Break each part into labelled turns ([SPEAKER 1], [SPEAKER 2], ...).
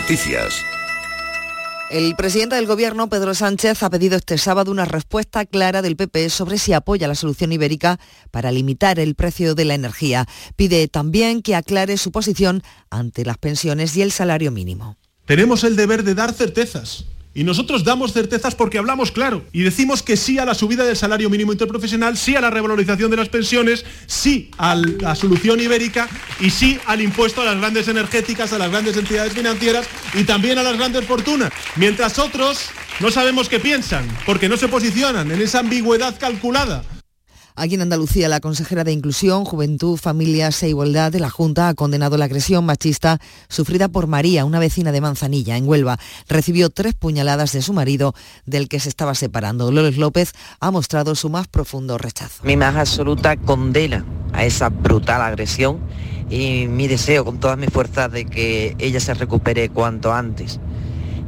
[SPEAKER 1] Noticias.
[SPEAKER 2] El presidente del Gobierno, Pedro Sánchez, ha pedido este sábado una respuesta clara del PP sobre si apoya la solución ibérica para limitar el precio de la energía. Pide también que aclare su posición ante las pensiones y el salario mínimo.
[SPEAKER 3] Tenemos el deber de dar certezas y nosotros damos certezas porque hablamos claro y decimos que sí a la subida del salario mínimo interprofesional, sí a la revalorización de las pensiones, sí a la solución ibérica y sí al impuesto a las grandes energéticas, a las grandes entidades financieras y también a las grandes fortunas. Mientras otros no sabemos qué piensan porque no se posicionan en esa ambigüedad calculada
[SPEAKER 2] Aquí en Andalucía, la consejera de Inclusión, Juventud, Familias e Igualdad de la Junta ha condenado la agresión machista sufrida por María, una vecina de Manzanilla, en Huelva. Recibió tres puñaladas de su marido, del que se estaba separando. Dolores López ha mostrado su más profundo rechazo.
[SPEAKER 4] Mi más absoluta condena a esa brutal agresión y mi deseo con todas mis fuerzas de que ella se recupere cuanto antes.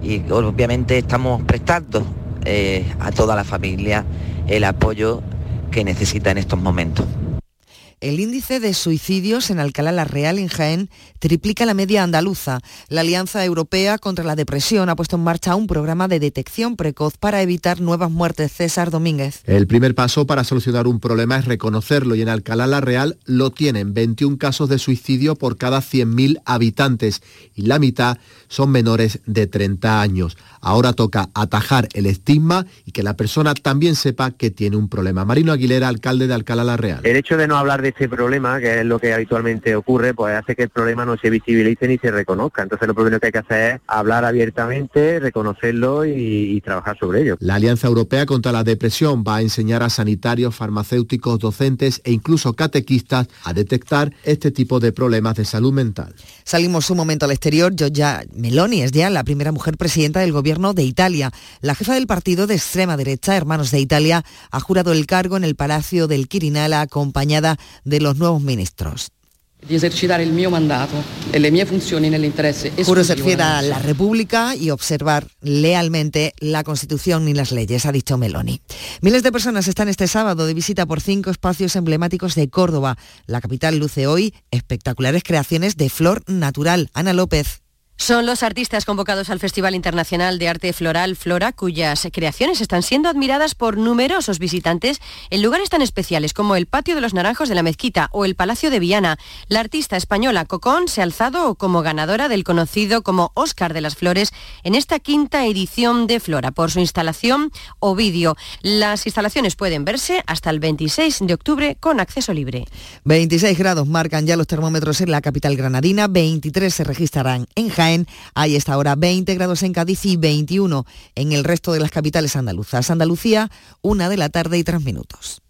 [SPEAKER 4] Y obviamente estamos prestando eh, a toda la familia el apoyo que necesita en estos momentos.
[SPEAKER 2] El índice de suicidios en Alcalá la Real, en Jaén, triplica la media andaluza. La Alianza Europea contra la Depresión ha puesto en marcha un programa de detección precoz para evitar nuevas muertes. César Domínguez.
[SPEAKER 5] El primer paso para solucionar un problema es reconocerlo y en Alcalá la Real lo tienen 21 casos de suicidio por cada 100.000 habitantes y la mitad son menores de 30 años. Ahora toca atajar el estigma y que la persona también sepa que tiene un problema. Marino Aguilera, alcalde de Alcalá la Real.
[SPEAKER 6] El hecho de no hablar de este problema, que es lo que habitualmente ocurre, pues hace que el problema no se visibilice ni se reconozca. Entonces lo primero que hay que hacer es hablar abiertamente, reconocerlo y, y trabajar sobre ello.
[SPEAKER 5] La Alianza Europea contra la Depresión va a enseñar a sanitarios, farmacéuticos, docentes e incluso catequistas a detectar este tipo de problemas de salud mental.
[SPEAKER 2] Salimos un momento al exterior. Giorgia Meloni es ya la primera mujer presidenta del gobierno de Italia. La jefa del partido de extrema derecha, Hermanos de Italia, ha jurado el cargo en el Palacio del Quirinala acompañada de los nuevos ministros.
[SPEAKER 7] e
[SPEAKER 2] Juro ser fiel a la. República y observar lealmente la Constitución y las leyes, ha dicho Meloni. Miles de personas están este sábado de visita por cinco espacios emblemáticos de Córdoba. La capital luce hoy espectaculares creaciones de flor natural. Ana López.
[SPEAKER 8] Son los artistas convocados al Festival Internacional de Arte Floral Flora, cuyas creaciones están siendo admiradas por numerosos visitantes en lugares tan especiales como el Patio de los Naranjos de la Mezquita o el Palacio de Viana. La artista española Cocón se ha alzado como ganadora del conocido como Oscar de las Flores en esta quinta edición de Flora por su instalación o vídeo. Las instalaciones pueden verse hasta el 26 de octubre con acceso libre.
[SPEAKER 2] 26 grados marcan ya los termómetros en la capital granadina, 23 se registrarán en Jaén, hay esta hora 20 grados en Cádiz y 21 en el resto de las capitales andaluzas. Andalucía, una de la tarde y tres minutos.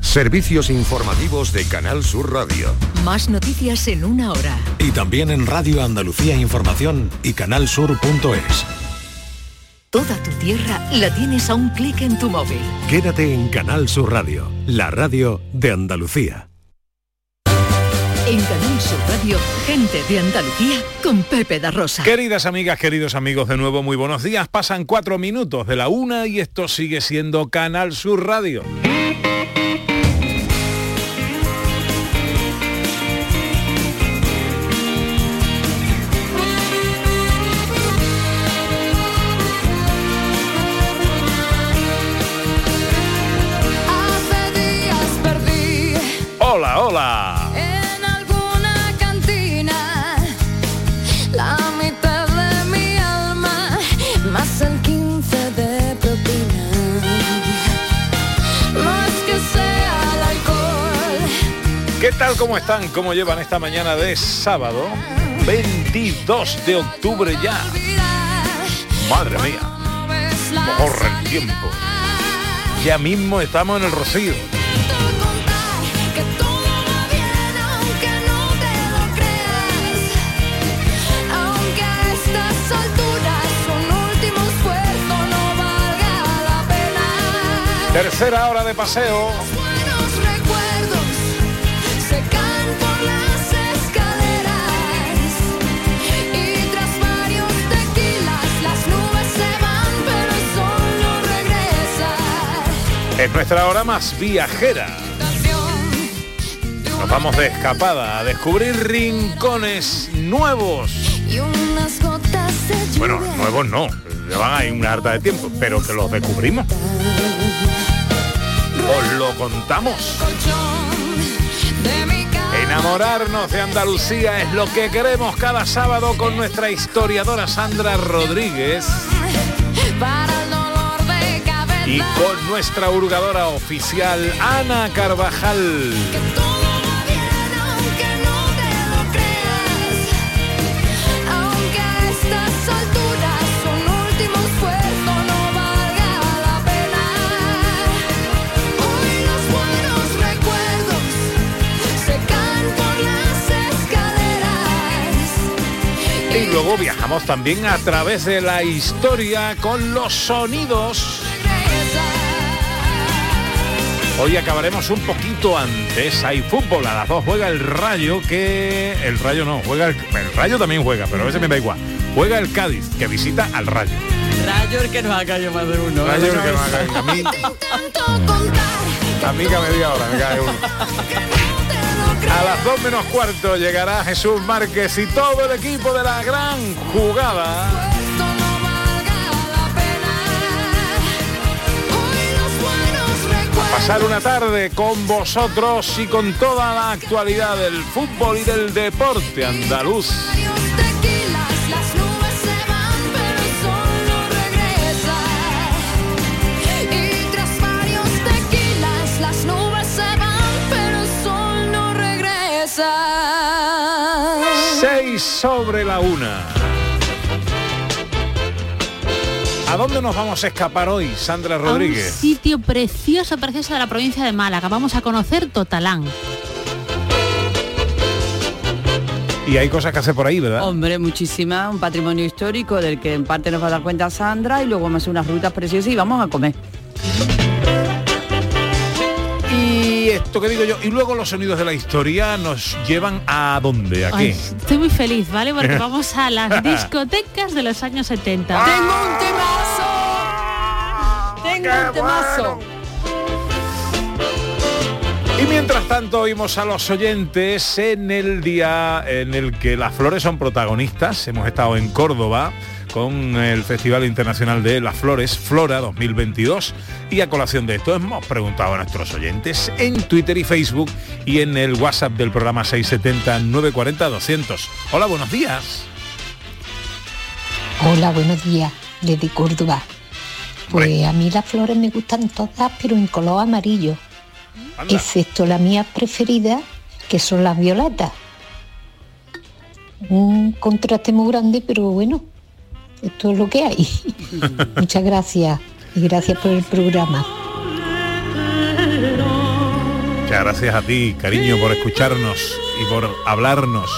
[SPEAKER 1] Servicios informativos de Canal Sur Radio.
[SPEAKER 9] Más noticias en una hora.
[SPEAKER 10] Y también en Radio Andalucía Información y canalsur.es.
[SPEAKER 9] Toda tu tierra la tienes a un clic en tu móvil.
[SPEAKER 10] Quédate en Canal Sur Radio, la radio de Andalucía.
[SPEAKER 9] En Canal Sur Radio, gente de Andalucía con Pepe da Rosa.
[SPEAKER 11] Queridas amigas, queridos amigos, de nuevo muy buenos días. Pasan cuatro minutos de la una y esto sigue siendo Canal Sur Radio. Tal? ¿Cómo están? ¿Cómo llevan esta mañana de sábado? 22 de octubre ya. Madre mía. Corre el tiempo. Ya mismo estamos en el rocío.
[SPEAKER 12] que todo va bien
[SPEAKER 11] Es nuestra hora más viajera. Nos vamos de escapada a descubrir rincones nuevos. Bueno, nuevos no, llevan ahí una harta de tiempo, pero que los descubrimos. Os lo contamos. Enamorarnos de Andalucía es lo que queremos cada sábado con nuestra historiadora Sandra Rodríguez y con nuestra hurgadora oficial Ana Carvajal.
[SPEAKER 12] Aunque no te lo creas. Aunque a estas alturas un último esfuerzo no valga la pena. Hoy los buenos recuerdos se caen por las escaleras.
[SPEAKER 11] Y luego viajamos también a través de la historia con los sonidos. Hoy acabaremos un poquito antes. Hay fútbol, a las dos juega el Rayo, que... El Rayo no, juega el... el Rayo también juega, pero a veces me da igual. Juega el Cádiz, que visita al Rayo.
[SPEAKER 13] Rayo el que nos ha caído más de uno.
[SPEAKER 11] Rayo el que me ha caído. A mí, a mí que me diga ahora, me cae uno. A las dos menos cuarto llegará Jesús Márquez y todo el equipo de la gran jugada. Pasar una tarde con vosotros y con toda la actualidad del fútbol y del deporte andaluz.
[SPEAKER 12] Tequilas, las nubes se
[SPEAKER 11] ¿A dónde nos vamos a escapar hoy, Sandra
[SPEAKER 14] A un
[SPEAKER 11] Rodríguez?
[SPEAKER 14] sitio precioso, precioso de la provincia de Málaga. Vamos a conocer Totalán.
[SPEAKER 11] Y hay cosas que hacer por ahí, ¿verdad?
[SPEAKER 13] Hombre, muchísima, un patrimonio histórico del que en parte nos va a dar cuenta Sandra y luego vamos a hacer unas rutas preciosas y vamos a comer.
[SPEAKER 11] Y esto que digo yo, y luego los sonidos de la historia nos llevan a dónde, a
[SPEAKER 14] Ay,
[SPEAKER 11] qué.
[SPEAKER 14] estoy muy feliz, ¿vale? Porque vamos a las discotecas de los años 70.
[SPEAKER 11] Ah.
[SPEAKER 13] ¡Tengo un temazo! ¡Tengo un temazo!
[SPEAKER 11] Y mientras tanto oímos a los oyentes en el día en el que las flores son protagonistas. Hemos estado en Córdoba con el Festival Internacional de las Flores, Flora 2022. Y a colación de esto hemos preguntado a nuestros oyentes en Twitter y Facebook y en el WhatsApp del programa 670-940-200. Hola, buenos días.
[SPEAKER 15] Hola, buenos días, desde Córdoba. Pues a mí las flores me gustan todas, pero en color amarillo, excepto la mía preferida, que son las violetas. Un contraste muy grande, pero bueno, esto es lo que hay. Muchas gracias y gracias por el programa.
[SPEAKER 11] Muchas gracias a ti, cariño, por escucharnos y por hablarnos.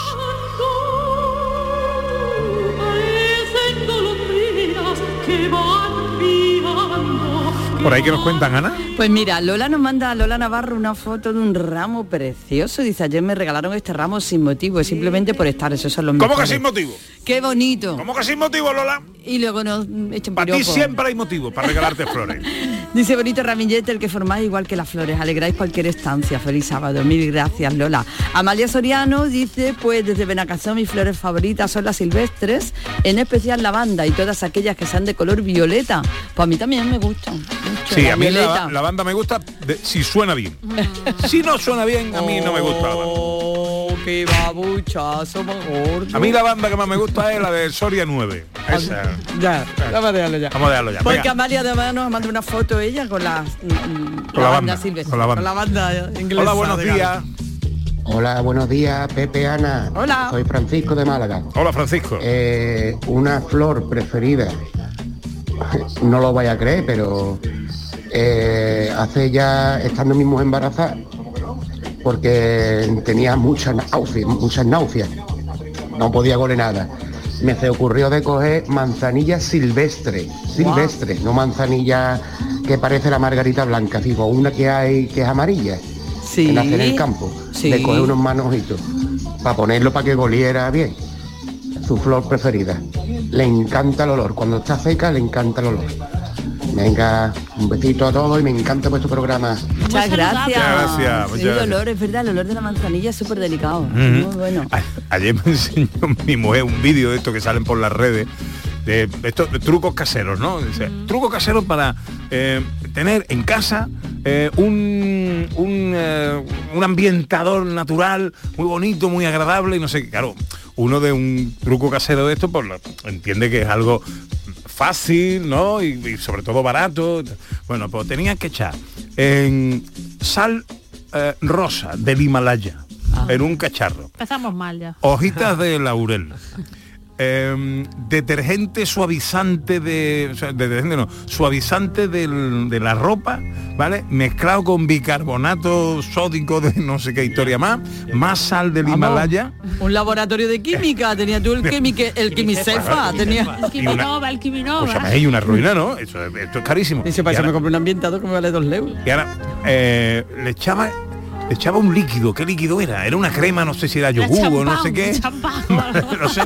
[SPEAKER 11] Por ahí que nos cuentan, Ana.
[SPEAKER 13] Pues mira, Lola nos manda a Lola Navarro una foto de un ramo precioso. Dice, ayer me regalaron este ramo sin motivo, es simplemente por estar, esos son los
[SPEAKER 11] ¿Cómo que
[SPEAKER 13] mejores".
[SPEAKER 11] sin motivo?
[SPEAKER 13] ¡Qué bonito!
[SPEAKER 11] ¿Cómo que sin motivo, Lola?
[SPEAKER 13] Y luego nos echan
[SPEAKER 11] Para ti siempre hay motivo para regalarte flores.
[SPEAKER 13] Dice bonito ramillete el que formáis igual que las flores, alegráis cualquier estancia. Feliz sábado, mil gracias Lola. Amalia Soriano dice, pues desde Benacazón mis flores favoritas son las silvestres, en especial lavanda y todas aquellas que sean de color violeta. Pues a mí también me gustan. Mucho,
[SPEAKER 11] Sí,
[SPEAKER 13] la
[SPEAKER 11] a mí la, la banda me gusta de- si suena bien. Si no suena bien, a mí no me gusta la banda.
[SPEAKER 13] Oh, qué babuchazo.
[SPEAKER 11] A mí la banda que más me gusta es la de Soria 9. Esa.
[SPEAKER 13] Ya, vamos a dejarlo ya.
[SPEAKER 11] Vamos a dejarlo ya.
[SPEAKER 13] Porque
[SPEAKER 11] Venga.
[SPEAKER 13] Amalia además nos manda una foto ella con la, mm,
[SPEAKER 11] Con la banda,
[SPEAKER 13] silvestre,
[SPEAKER 11] con la banda.
[SPEAKER 13] Con la banda inglesa.
[SPEAKER 11] Hola, buenos días.
[SPEAKER 16] Hola, buenos días, Pepe Ana.
[SPEAKER 13] Hola.
[SPEAKER 16] Soy Francisco de Málaga.
[SPEAKER 11] Hola, Francisco.
[SPEAKER 16] Eh, una flor preferida. No lo vaya a creer, pero eh, hace ya, estando mi mujer embarazada, porque tenía muchas náuseas, muchas náuseas. No podía comer nada. Me se ocurrió de coger manzanilla silvestre, silvestre, no manzanilla que parece la margarita blanca, digo, una que hay que es amarilla,
[SPEAKER 13] Sí.
[SPEAKER 16] que nace en el campo,
[SPEAKER 13] Sí.
[SPEAKER 16] de coger unos manojitos, para ponerlo para que goliera bien. Su flor preferida. Le encanta el olor, cuando está seca le encanta el olor. Venga, un besito a todos y me encanta vuestro programa.
[SPEAKER 13] Muchas gracias.
[SPEAKER 11] Muchas gracias, muchas
[SPEAKER 13] el olor, es verdad, el olor de la manzanilla es súper delicado. Muy bueno.
[SPEAKER 11] A- Ayer me enseñó mi mujer un vídeo de esto que salen por las redes de estos de trucos caseros, ¿no? Dice, trucos caseros para eh, tener en casa eh, un, un, eh, un ambientador natural muy bonito, muy agradable y no sé qué. Claro, uno de un truco casero de esto, pues entiende que es algo fácil, ¿no? Y, y sobre todo barato. Bueno, pues tenía que echar en sal eh, rosa del Himalaya en un cacharro
[SPEAKER 14] Empezamos mal ya.
[SPEAKER 11] hojitas de laurel. em, detergente suavizante de, o sea, detergente no, suavizante del- de la ropa, ¿vale? Mezclado con bicarbonato sódico de no sé qué historia más, más sal del
[SPEAKER 13] Vamos.
[SPEAKER 11] Himalaya.
[SPEAKER 13] Un laboratorio de química, tenía tú el química, el quimicefa, tenía.
[SPEAKER 14] El Quiminova, el Quiminova.
[SPEAKER 11] Escúchame, hay una ruina, ¿no? Eso, es- esto es carísimo.
[SPEAKER 13] Dice, para eso me
[SPEAKER 11] ahora-
[SPEAKER 13] compré un ambientador que me vale dos euros.
[SPEAKER 11] y ahora eh, le echaba echaba un líquido, ¿qué líquido era? Era una crema, no sé si era yogur o no sé qué.
[SPEAKER 14] champán.
[SPEAKER 11] no sé.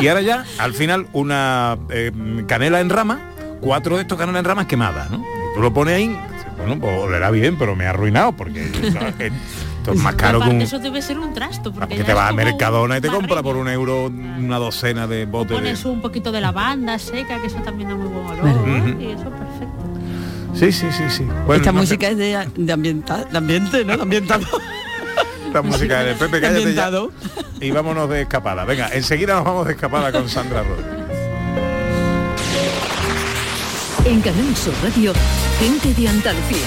[SPEAKER 11] Y ahora ya, al final, una eh, canela en rama, cuatro de estos canela en ramas quemadas, ¿no? Y tú lo pones ahí, bueno, pues olerá bien, pero me ha arruinado porque esto es más caro que un...
[SPEAKER 14] eso debe ser un trasto. Porque
[SPEAKER 11] Que
[SPEAKER 14] ya
[SPEAKER 11] te
[SPEAKER 14] es
[SPEAKER 11] vas a Mercadona y te compra por un euro una docena de botes de...
[SPEAKER 14] Pones un poquito de lavanda seca, que eso también da muy buen olor. Y eso perfecto.
[SPEAKER 11] Sí, sí, sí, sí. Bueno,
[SPEAKER 13] Esta
[SPEAKER 11] no sé,
[SPEAKER 13] música es de, de, ambienta- de ambiente, ¿no? De ambientado.
[SPEAKER 11] la música de Pepe, cállate ya. Y vámonos de escapada. Venga, enseguida nos vamos de escapada con Sandra Rodríguez.
[SPEAKER 9] En Canal Sur Radio, gente de Andalucía,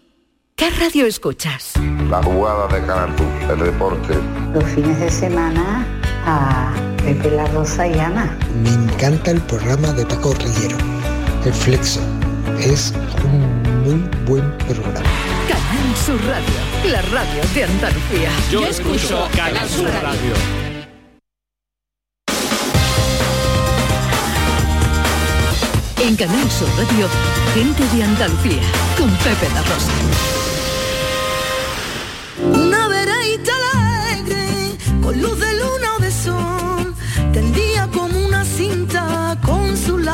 [SPEAKER 9] ¿Qué radio escuchas?
[SPEAKER 17] La jugada de Canal el deporte.
[SPEAKER 18] Los fines de semana a Pepe La Rosa y Ana.
[SPEAKER 19] Me encanta el programa de Paco Rillero, El Flexo. Es un muy buen programa.
[SPEAKER 9] Canal Sur Radio, la radio de Andalucía.
[SPEAKER 20] Yo escucho Canal Sur Radio.
[SPEAKER 9] En Canal Sur Radio, gente de Andalucía, con Pepe da Rosa.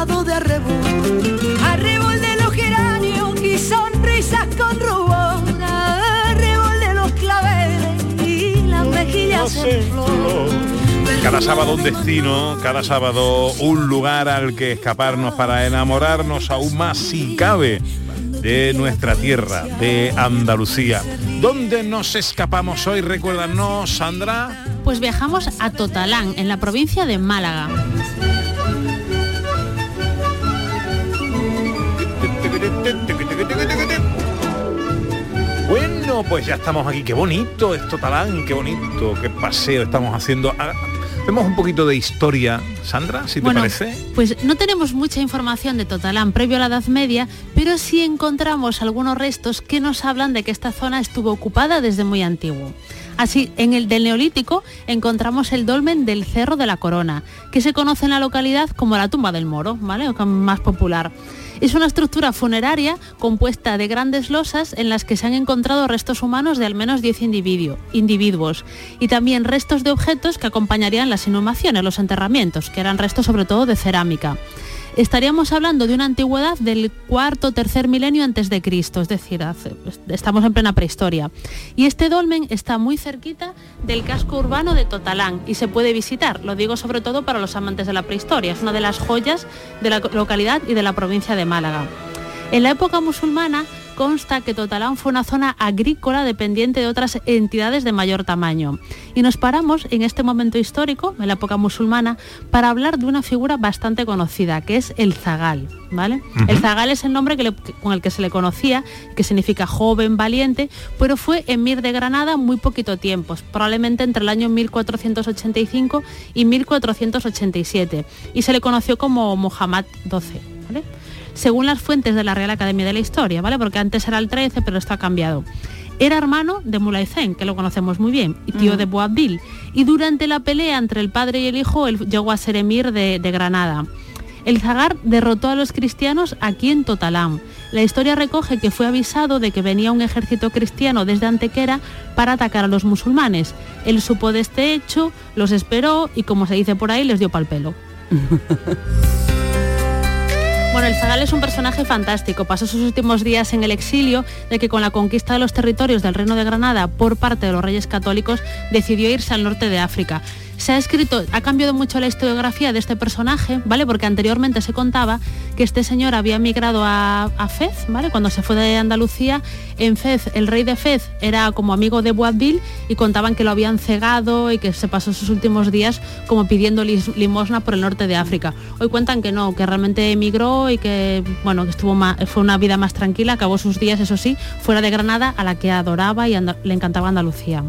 [SPEAKER 12] De arrebol. Arrebol de los geranios y sonrisas con rubor, arrebol de los claveles y las mejillas en flor.
[SPEAKER 11] Cada sábado un destino, cada sábado un lugar al que escaparnos para enamorarnos aún más si cabe de nuestra tierra, de Andalucía. ¿Dónde nos escapamos hoy? Recuérdanos, Sandra.
[SPEAKER 14] Pues viajamos a Totalán, en la provincia de Málaga.
[SPEAKER 11] Bueno, pues ya estamos aquí. Qué bonito es Totalán, qué bonito, qué paseo estamos haciendo. Ah, Hacemos un poquito de historia, Sandra, si te parece.
[SPEAKER 14] Pues no tenemos mucha información de Totalán previo a la Edad Media, pero sí encontramos algunos restos que nos hablan de que esta zona estuvo ocupada desde muy antiguo. Así, en el del Neolítico encontramos el dolmen del Cerro de la Corona, que se conoce en la localidad como la tumba del Moro, ¿vale? O más popular. Es una estructura funeraria compuesta de grandes losas en las que se han encontrado restos humanos de al menos 10 individuo- individuos y también restos de objetos que acompañarían las inhumaciones, los enterramientos, que eran restos sobre todo de cerámica. Estaríamos hablando de una antigüedad del cuarto tercer milenio antes de Cristo, es decir, estamos en plena prehistoria. Y este dolmen está muy cerquita del casco urbano de Totalán y se puede visitar. Lo digo sobre todo para los amantes de la prehistoria. Es una de las joyas de la localidad y de la provincia de Málaga. En la época musulmana consta que Totalán fue una zona agrícola dependiente de otras entidades de mayor tamaño. Y nos paramos en este momento histórico, en la época musulmana, para hablar de una figura bastante conocida, que es el zagal. ¿vale? El zagal es el nombre que le- con el que se le conocía, que significa joven, valiente, pero fue emir de Granada muy poquito tiempo, probablemente entre el año 1485 y 1487, y se le conoció como Muhammad XII. ¿vale? Según las fuentes de la Real Academia de la Historia, ¿vale? Porque antes era el 13, pero esto ha cambiado. Era hermano de Mulay Zen, que lo conocemos muy bien, y tío de Boabdil. Y durante la pelea entre el padre y el hijo, él llegó a ser emir de, de Granada. El zagar derrotó a los cristianos aquí en Totalán. La historia recoge que fue avisado de que venía un ejército cristiano desde Antequera para atacar a los musulmanes. Él supo de este hecho, los esperó y como se dice por ahí, les dio pal pelo. Bueno, el Zagal es un personaje fantástico. Pasó sus últimos días en el exilio, de que con la conquista de los territorios del Reino de Granada por parte de los reyes católicos decidió irse al norte de África. Se ha escrito, ha cambiado mucho la historiografía de este personaje, ¿vale? Porque anteriormente se contaba que este señor había migrado a, Fez, ¿vale? Cuando se fue de Andalucía, en Fez, el rey de Fez era como amigo de Boabdil y contaban que lo habían cegado y que se pasó sus últimos días como pidiendo limosna por el norte de África. Hoy cuentan que no, que realmente emigró y que, bueno, que estuvo fue una vida más tranquila, acabó sus días, eso sí, fuera de Granada, a la que adoraba y le encantaba Andalucía.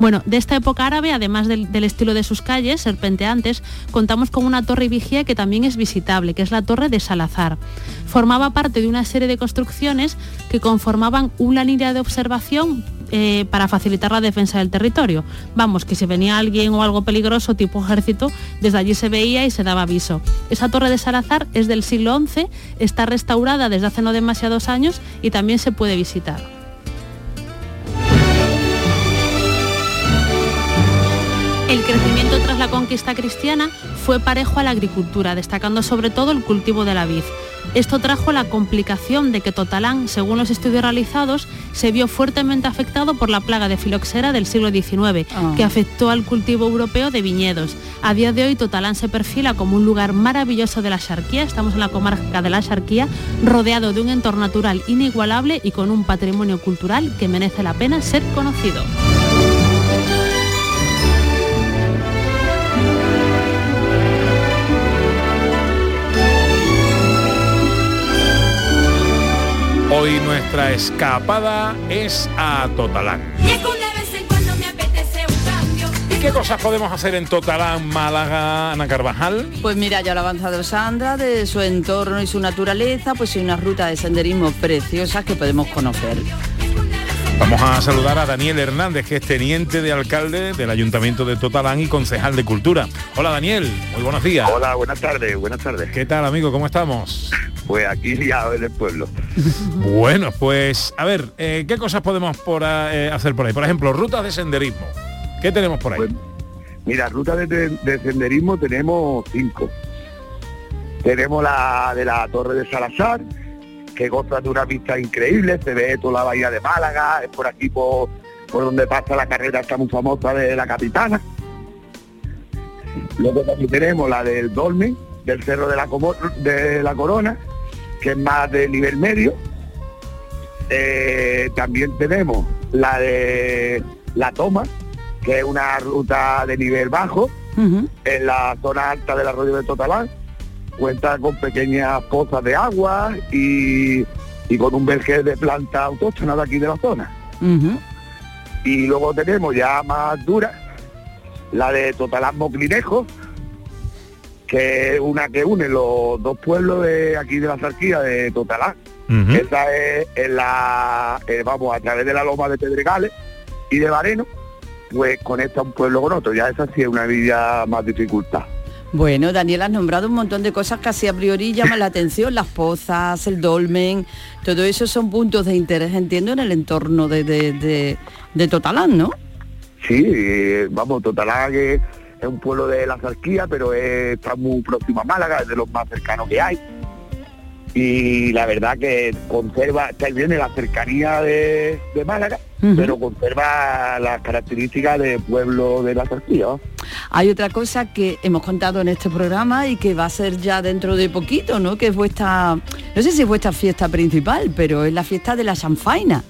[SPEAKER 14] Bueno, de esta época árabe, además del, estilo de sus calles, serpenteantes, contamos con una torre vigía que también es visitable, que es la Torre de Salazar. Formaba parte de una serie de construcciones que conformaban una línea de observación eh, para facilitar la defensa del territorio. Vamos, que si venía alguien o algo peligroso tipo ejército, desde allí se veía y se daba aviso. Esa torre de Salazar es del siglo XI, está restaurada desde hace no demasiados años y también se puede visitar. El crecimiento tras la conquista cristiana fue parejo a la agricultura, destacando sobre todo el cultivo de la vid. Esto trajo la complicación de que Totalán, según los estudios realizados, se vio fuertemente afectado por la plaga de filoxera del siglo XIX,
[SPEAKER 13] Ah.
[SPEAKER 14] que afectó al cultivo europeo de viñedos. A día de hoy Totalán se perfila como un lugar maravilloso de la Xarquía, estamos en la comarca de la Xarquía, rodeado de un entorno natural inigualable y con un patrimonio cultural que merece la pena ser conocido.
[SPEAKER 11] Hoy nuestra escapada es a Totalán. ¿Y qué cosas podemos hacer en Totalán, Málaga, Ana Carvajal?
[SPEAKER 13] Pues mira, ya lo ha avanzado Sandra, de su entorno y su naturaleza, pues hay una ruta de senderismo preciosas que podemos conocer.
[SPEAKER 11] Vamos a saludar a Daniel Hernández, que es teniente de alcalde del Ayuntamiento de Totalán y concejal de Cultura. Hola Daniel, muy buenos días.
[SPEAKER 21] Hola, buenas tardes, buenas tardes.
[SPEAKER 11] ¿Qué tal amigo? ¿Cómo estamos?
[SPEAKER 21] Pues aquí liado en el pueblo.
[SPEAKER 11] Bueno, pues a ver, eh, ¿qué cosas podemos por, eh, hacer por ahí? Por ejemplo, rutas de senderismo. ¿Qué tenemos por ahí?
[SPEAKER 21] Pues, Mira, ruta de, de- de senderismo tenemos cinco. Tenemos la de la Torre de Salazar, que goza de una vista increíble, se ve toda la bahía de Málaga, es por aquí por, por donde pasa la carrera esta muy famosa de la Capitana. Luego también tenemos la del Dolmen, del Cerro de la, Como- de la Corona, que es más de nivel medio. Eh, también tenemos la de la Toma, que es una ruta de nivel bajo, en la zona alta del arroyo de Totalán. Cuenta con pequeñas pozas de agua y, y con un vergel de planta autóctona de aquí de la zona. Y luego tenemos ya más dura, la de Totalán Moclinejo, que es una que une los dos pueblos de aquí de la Zarquía de Totalán. Esa es en la, eh, vamos, a través de la loma de Pedregales y de Bareno, pues conecta un pueblo con otro. Ya esa sí es una vida más dificultad.
[SPEAKER 13] Bueno, Daniel, has nombrado un montón de cosas que así a priori llaman la atención, las pozas, el dolmen, todo eso son puntos de interés, entiendo, en el entorno de, de, de- de Totalán, ¿no?
[SPEAKER 21] Sí, eh, vamos, Totalán es, es un pueblo de la Zarquía, pero es- está muy próximo a Málaga, es de los más cercanos que hay. Y la verdad que conserva, está bien en la cercanía de, de Málaga, pero conserva las características del pueblo de la Zarquía.
[SPEAKER 13] Hay otra cosa que hemos contado en este programa y que va a ser ya dentro de poquito, ¿no? Que es vuestra, no sé si es vuestra fiesta principal, pero es la fiesta de la chanfaina.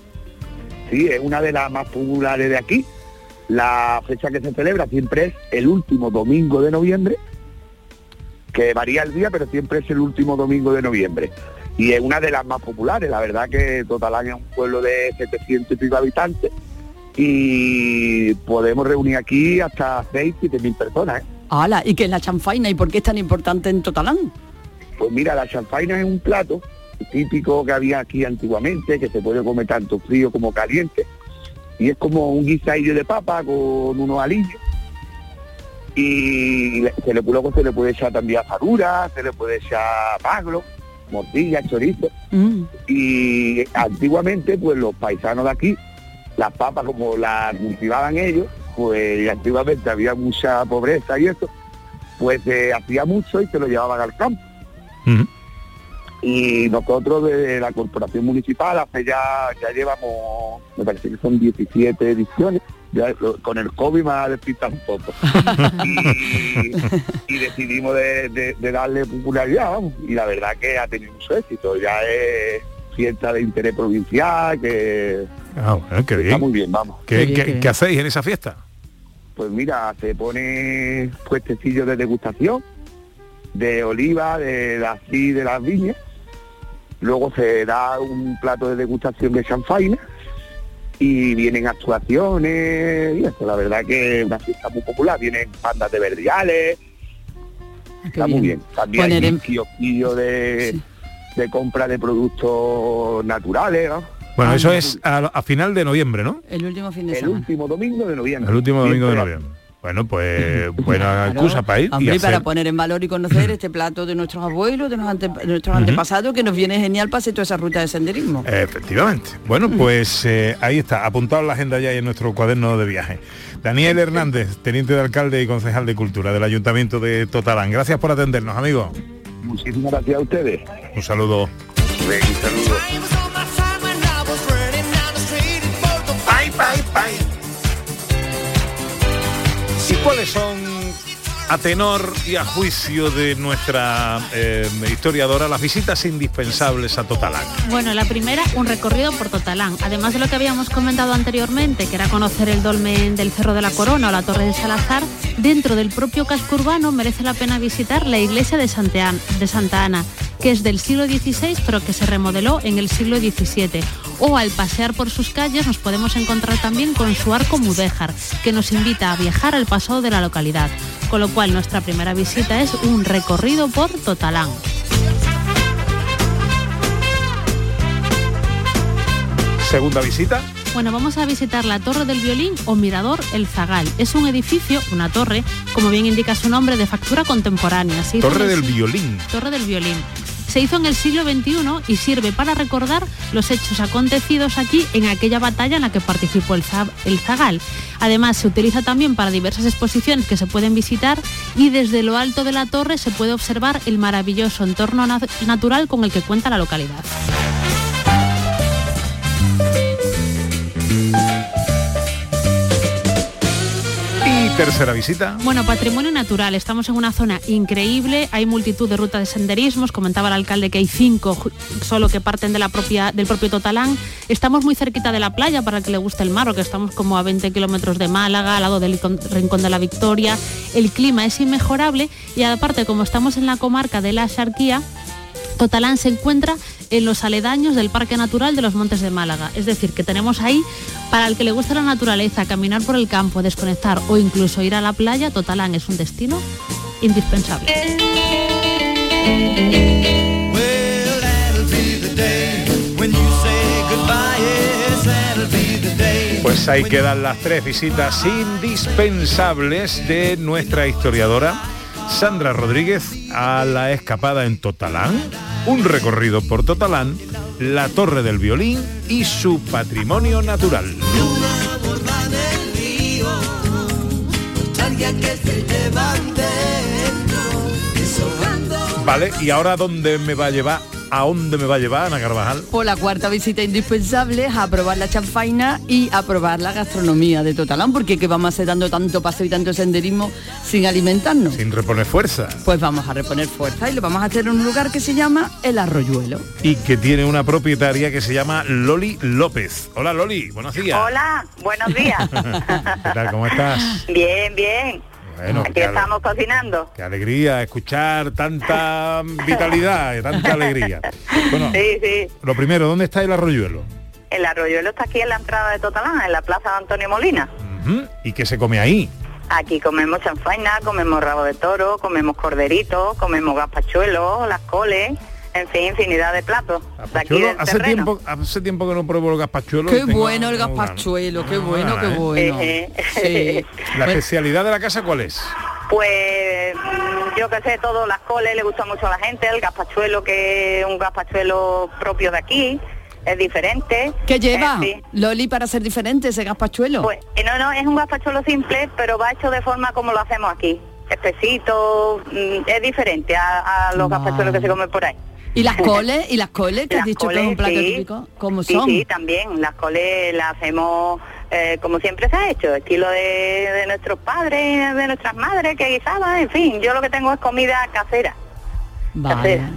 [SPEAKER 21] Sí, es una de las más populares de aquí. La fecha que se celebra siempre es el último domingo de noviembre, que varía el día, pero siempre es el último domingo de noviembre. Y es una de las más populares, la verdad que Totalán es un pueblo de 700 y pico habitantes y podemos reunir aquí hasta 6, 7 mil personas. ¿eh?
[SPEAKER 13] ¡Hala! ¿Y qué es la chanfaina y por qué es tan importante en Totalán?
[SPEAKER 21] Pues mira, la chanfaina es un plato típico que había aquí antiguamente, que se puede comer tanto frío como caliente. Y es como un guisadillo de papa con unos aliños y se le, luego se le puede echar también azadura, se le puede echar magro, morcilla, chorizo.
[SPEAKER 13] Mm.
[SPEAKER 21] y antiguamente pues los paisanos de aquí las papas como las cultivaban ellos pues antiguamente había mucha pobreza y eso pues se hacía mucho y se lo llevaban al campo y nosotros de la corporación municipal hace ya ya llevamos me parece que son 17 ediciones ya con el COVID me ha despistado un poco y, y decidimos de, de- de darle popularidad vamos, y la verdad que ha tenido mucho éxito ya es fiesta de interés provincial que
[SPEAKER 11] Ah, bueno, qué
[SPEAKER 21] está
[SPEAKER 11] bien.
[SPEAKER 21] muy bien vamos
[SPEAKER 11] ¿Qué, qué- qué hacéis en esa fiesta?
[SPEAKER 21] pues mira, se pone puestecillos de degustación, de oliva, de, de así de las viñas. Luego se da un plato de degustación de chanfaina y vienen actuaciones y eso, la verdad que es una fiesta muy popular. Vienen bandas de verdiales, está muy
[SPEAKER 13] bien.
[SPEAKER 21] También
[SPEAKER 13] Poner
[SPEAKER 21] hay un kiosquillo de, de compra de productos naturales, ¿no?
[SPEAKER 11] Bueno,
[SPEAKER 21] Ah,
[SPEAKER 11] eso
[SPEAKER 21] no.
[SPEAKER 11] es a, a final de noviembre, ¿no?
[SPEAKER 13] El último fin de
[SPEAKER 21] El
[SPEAKER 13] semana.
[SPEAKER 21] último domingo de noviembre.
[SPEAKER 11] El último domingo de noviembre. Bueno, pues buena excusa para ir
[SPEAKER 13] Hombre,
[SPEAKER 11] y
[SPEAKER 13] para poner en valor y conocer este plato de nuestros abuelos, de, de nuestros antepasados, que nos viene genial para hacer toda esa ruta de senderismo.
[SPEAKER 11] Efectivamente. Bueno, pues eh, ahí está, apuntado en la agenda ya y en nuestro cuaderno de viaje. Daniel Hernández, teniente de alcalde y concejal de Cultura del Ayuntamiento de Totalán. Gracias por atendernos, amigo.
[SPEAKER 21] Muchísimas gracias a ustedes.
[SPEAKER 11] Un saludo.
[SPEAKER 21] Un saludo.
[SPEAKER 11] ¿Y cuáles son, a tenor y a juicio de nuestra eh, historiadora, las visitas indispensables a Totalán?
[SPEAKER 14] Bueno, la primera, un recorrido por Totalán. Además de lo que habíamos comentado anteriormente, que era conocer el dolmen del Cerro de la Corona o la Torre de Salazar, dentro del propio casco urbano merece la pena visitar la iglesia de Santa, An- de Santa Ana, que es del siglo XVI, pero que se remodeló en el siglo XVII. O al pasear por sus calles nos podemos encontrar también con su arco mudéjar, que nos invita a viajar al pasado de la localidad. Con lo cual nuestra primera visita es un recorrido por Totalán.
[SPEAKER 11] Segunda visita.
[SPEAKER 14] Bueno, vamos a visitar la Torre del Violín o Mirador El Zagal. Es un edificio, una torre, como bien indica su nombre, de factura contemporánea. Hizo
[SPEAKER 11] Torre del Violín.
[SPEAKER 14] Torre del Violín. Se hizo en el siglo XXI y sirve para recordar los hechos acontecidos aquí en aquella batalla en la que participó el, Za- el Zagal. Además, se utiliza también para diversas exposiciones que se pueden visitar y desde lo alto de la torre se puede observar el maravilloso entorno na- natural con el que cuenta la localidad.
[SPEAKER 11] Tercera visita.
[SPEAKER 14] Bueno, patrimonio natural. Estamos en una zona increíble. Hay multitud de rutas de senderismos. Comentaba el alcalde que hay cinco solo que parten de la propia, del propio Totalán. Estamos muy cerquita de la playa para el que le guste el mar, que estamos como a 20 kilómetros de Málaga, al lado del Rincón de la Victoria. El clima es inmejorable y aparte, como estamos en la comarca de la Axarquía, Totalán se encuentra en los aledaños del Parque Natural de los Montes de Málaga. Es decir, que tenemos ahí, para el que le gusta la naturaleza, caminar por el campo, desconectar o incluso ir a la playa, Totalán es un destino indispensable.
[SPEAKER 11] Pues ahí quedan las tres visitas indispensables de nuestra historiadora Sandra Rodríguez a la escapada en Totalán, un recorrido por Totalán, la Torre del Violín y su patrimonio natural. Vale, y ahora dónde me va a llevar, a dónde me va a llevar Ana Carvajal.
[SPEAKER 13] Por la cuarta visita indispensable es a probar la chanfaina y a probar la gastronomía de Totalán, porque que vamos a hacer dando tanto paseo y tanto senderismo sin alimentarnos.
[SPEAKER 11] Sin reponer fuerza.
[SPEAKER 13] Pues vamos a reponer fuerza y lo vamos a hacer en un lugar que se llama El Arroyuelo.
[SPEAKER 11] y que tiene una propietaria que se llama Loli López. Hola Loli, buenos días.
[SPEAKER 22] Hola, buenos días.
[SPEAKER 11] ¿Qué tal? ¿Cómo estás?
[SPEAKER 22] bien, bien.
[SPEAKER 11] Bueno,
[SPEAKER 22] Aquí estamos cocinando.
[SPEAKER 11] qué alegría escuchar tanta vitalidad y tanta alegría. Bueno,
[SPEAKER 22] Sí, sí.
[SPEAKER 11] lo primero, ¿dónde está el arroyuelo?
[SPEAKER 22] El arroyuelo está aquí en la entrada de Totalán, en la plaza de Antonio Molina.
[SPEAKER 11] ¿Y qué se come ahí?
[SPEAKER 22] Aquí comemos chanfaina, comemos rabo de toro, comemos corderito, comemos gazpachuelos, las coles, en fin, infinidad de platos. De aquí
[SPEAKER 11] Yo
[SPEAKER 22] del
[SPEAKER 11] hace
[SPEAKER 22] terreno.
[SPEAKER 11] tiempo, hace tiempo que no pruebo el gazpachuelo.
[SPEAKER 13] Qué bueno el gazpachuelo, qué bueno,
[SPEAKER 11] Ah,
[SPEAKER 13] qué
[SPEAKER 11] ¿eh?
[SPEAKER 13] bueno. Sí.
[SPEAKER 11] La especialidad de la casa, ¿cuál es?
[SPEAKER 22] Pues yo que sé, todo, las coles le gusta mucho a la gente, el gazpachuelo que es un gazpachuelo propio de aquí, es diferente.
[SPEAKER 13] ¿Qué lleva,
[SPEAKER 22] Eh, sí.
[SPEAKER 13] Loli, para ser diferente ese gazpachuelo?
[SPEAKER 22] Pues eh, no, no, es un gazpachuelo simple, pero va hecho de forma como lo hacemos aquí. Espesito, mm, es diferente a, a los gazpachuelos que se comen por ahí.
[SPEAKER 13] ¿Y las coles? ¿Y las coles? Que has
[SPEAKER 22] Las
[SPEAKER 13] dicho que es un
[SPEAKER 22] coles,
[SPEAKER 13] plato
[SPEAKER 22] sí.
[SPEAKER 13] típico. ¿Cómo
[SPEAKER 22] Sí,
[SPEAKER 13] son?
[SPEAKER 22] sí, también. Las coles las hacemos eh, como siempre se ha hecho, estilo de, de nuestros padres, de nuestras madres que guisaban, en fin. Yo lo que tengo es comida casera. Casera.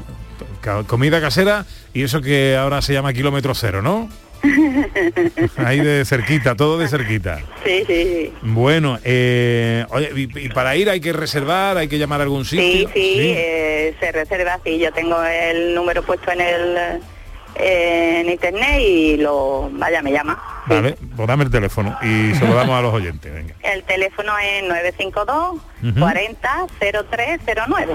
[SPEAKER 11] Ca- Comida casera y eso que ahora se llama kilómetro cero, ¿no? Ahí de cerquita, todo de cerquita.
[SPEAKER 22] Sí, sí, sí.
[SPEAKER 11] Bueno, eh, oye, y, y para ir hay que reservar, hay que llamar a algún
[SPEAKER 22] Sí,
[SPEAKER 11] sitio.
[SPEAKER 22] sí, eh, se reserva, sí, yo tengo el número puesto en el eh, en internet y lo, vaya, me llama.
[SPEAKER 11] Vale, pues dame el teléfono y se lo damos a los oyentes. Venga.
[SPEAKER 22] El teléfono es 952
[SPEAKER 11] Ujú.
[SPEAKER 22] 40 0309.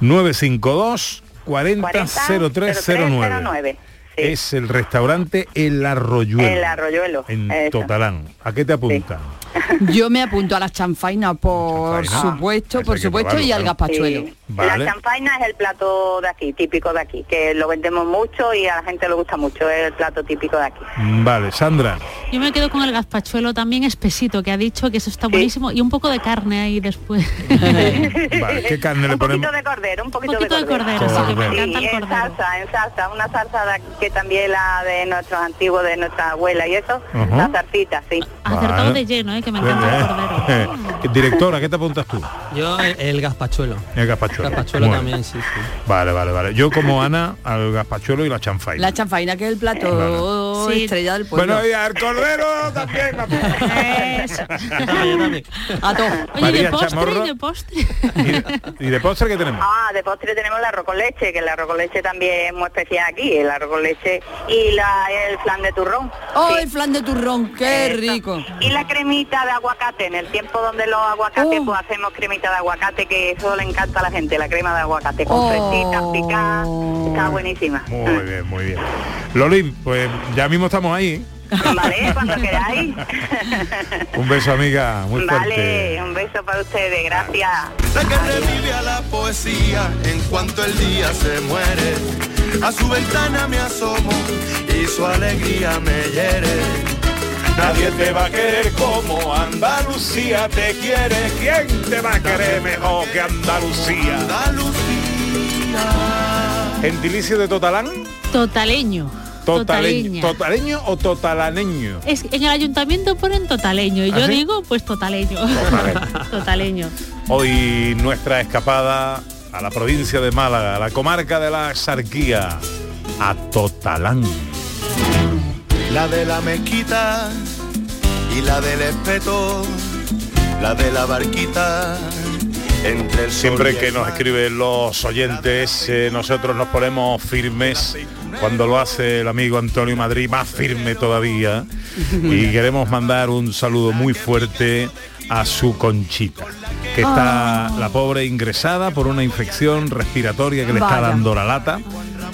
[SPEAKER 11] 952 40 0309.
[SPEAKER 22] 0309.
[SPEAKER 11] Es el restaurante El Arroyuelo.
[SPEAKER 22] El arroyuelo.
[SPEAKER 11] En
[SPEAKER 22] eso.
[SPEAKER 11] Totalán. ¿A qué te apuntan?
[SPEAKER 13] Yo me apunto a las chanfainas, por
[SPEAKER 11] Chanfaina.
[SPEAKER 13] supuesto, por supuesto,
[SPEAKER 11] probarlo,
[SPEAKER 13] y al gazpachuelo.
[SPEAKER 22] Sí.
[SPEAKER 11] Vale.
[SPEAKER 22] La chanfaina es el plato de aquí, típico de aquí, que lo vendemos mucho y a la gente le gusta mucho, es el plato típico de aquí.
[SPEAKER 11] Vale, Sandra.
[SPEAKER 14] Yo me quedo con el gazpachuelo también espesito, que ha dicho que eso está buenísimo, y un poco de carne ahí después.
[SPEAKER 11] Vale, ¿qué carne le
[SPEAKER 22] Un poquito de cordero, un poquito,
[SPEAKER 14] poquito de cordero, sí, que me
[SPEAKER 11] Cordero.
[SPEAKER 14] encanta el
[SPEAKER 22] en
[SPEAKER 14] cordero.
[SPEAKER 22] salsa, en salsa, una salsa de aquí que también la de nuestros antiguos, de nuestra abuela y eso,
[SPEAKER 11] Ajá.
[SPEAKER 22] la salsita, sí.
[SPEAKER 14] Acertado
[SPEAKER 11] Vale.
[SPEAKER 14] de lleno, ¿eh? que me encanta el cordero.
[SPEAKER 11] Directora, ¿qué te apuntas tú?
[SPEAKER 23] Yo el, el gazpachuelo.
[SPEAKER 11] El gazpachuelo.
[SPEAKER 23] Gazpachuelo
[SPEAKER 11] Bueno.
[SPEAKER 23] también, sí, sí.
[SPEAKER 11] Vale, vale, vale. Yo como Ana al gazpachuelo y la chanfaina.
[SPEAKER 13] La chanfaina, que es el plato
[SPEAKER 14] Sí.
[SPEAKER 13] estrella del pueblo.
[SPEAKER 11] Bueno, y al cordero también.
[SPEAKER 13] A.
[SPEAKER 14] Oye,
[SPEAKER 11] María
[SPEAKER 14] de postre
[SPEAKER 11] Chamorro.
[SPEAKER 14] y de postre.
[SPEAKER 11] ¿Y de postre qué tenemos?
[SPEAKER 22] Ah, de postre tenemos el arroz con leche, que el arroz con leche también es muy especial aquí, el arroz con leche y la, el flan de turrón.
[SPEAKER 13] ¡Oh, el flan de turrón! ¡Qué
[SPEAKER 22] Eso.
[SPEAKER 13] rico!
[SPEAKER 22] Y la cremita de aguacate, en el tiempo donde los aguacates
[SPEAKER 13] Oh.
[SPEAKER 22] pues hacemos cremita de aguacate, que eso le encanta a la gente, la crema de aguacate, con
[SPEAKER 13] Oh.
[SPEAKER 22] fresitas picadas, está buenísima.
[SPEAKER 11] Muy bien, muy bien. Loli, pues ya mismo estamos ahí.
[SPEAKER 22] Vale, cuando queráis.
[SPEAKER 11] Un beso, amiga. Muy fuerte.
[SPEAKER 22] Vale, un beso para ustedes, gracias.
[SPEAKER 24] Sé que revive a la poesía en cuanto el día se muere. A su ventana me asomo y su alegría me hiere.
[SPEAKER 11] Nadie te va a querer como Andalucía te quiere. ¿Quién te va a querer mejor que Andalucía? Gentilicio de Totalán.
[SPEAKER 14] Totaleño.
[SPEAKER 11] Totaleño. ¿Totaleño o totalaneño?
[SPEAKER 14] Es, en el ayuntamiento ponen totaleño y
[SPEAKER 11] ¿Ah,
[SPEAKER 14] yo
[SPEAKER 11] sí?
[SPEAKER 14] digo pues totaleño. totaleño.
[SPEAKER 11] Hoy nuestra escapada a la provincia de Málaga, a la comarca de la Sarquía, a Totalán.
[SPEAKER 24] La de la mezquita y la del espeto, la de la barquita entre el sol
[SPEAKER 11] Siempre que nos escriben los oyentes, eh, nosotros nos ponemos firmes. Cuando lo hace el amigo Antonio Madrid, más firme todavía. Y queremos mandar un saludo muy fuerte a su conchita, que está la pobre ingresada por una infección respiratoria que le está dando la lata,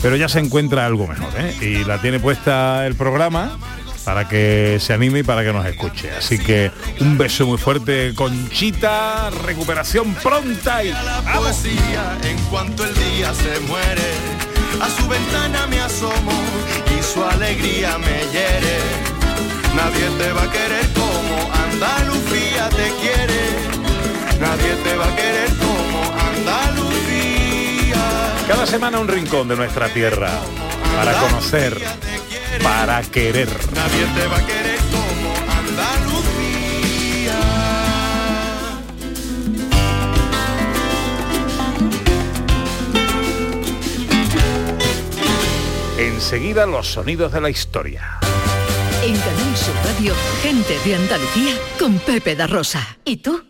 [SPEAKER 11] pero ya se encuentra algo mejor, ¿eh? Y la tiene puesta el programa para que se anime y para que nos escuche. Así que un beso muy fuerte, Conchita, recuperación pronta y
[SPEAKER 24] la poesía en cuanto el día se muere. A su ventana me asomo y su alegría me hiere. Nadie te va a querer como Andalucía te quiere. Nadie te va a querer como Andalucía.
[SPEAKER 11] Cada semana un rincón de nuestra tierra para conocer, para querer.
[SPEAKER 24] Nadie te va a querer como Andalucía.
[SPEAKER 11] Enseguida los sonidos de la historia.
[SPEAKER 9] En Canal Sur Radio, gente de Andalucía con Pepe da Rosa. ¿Y tú?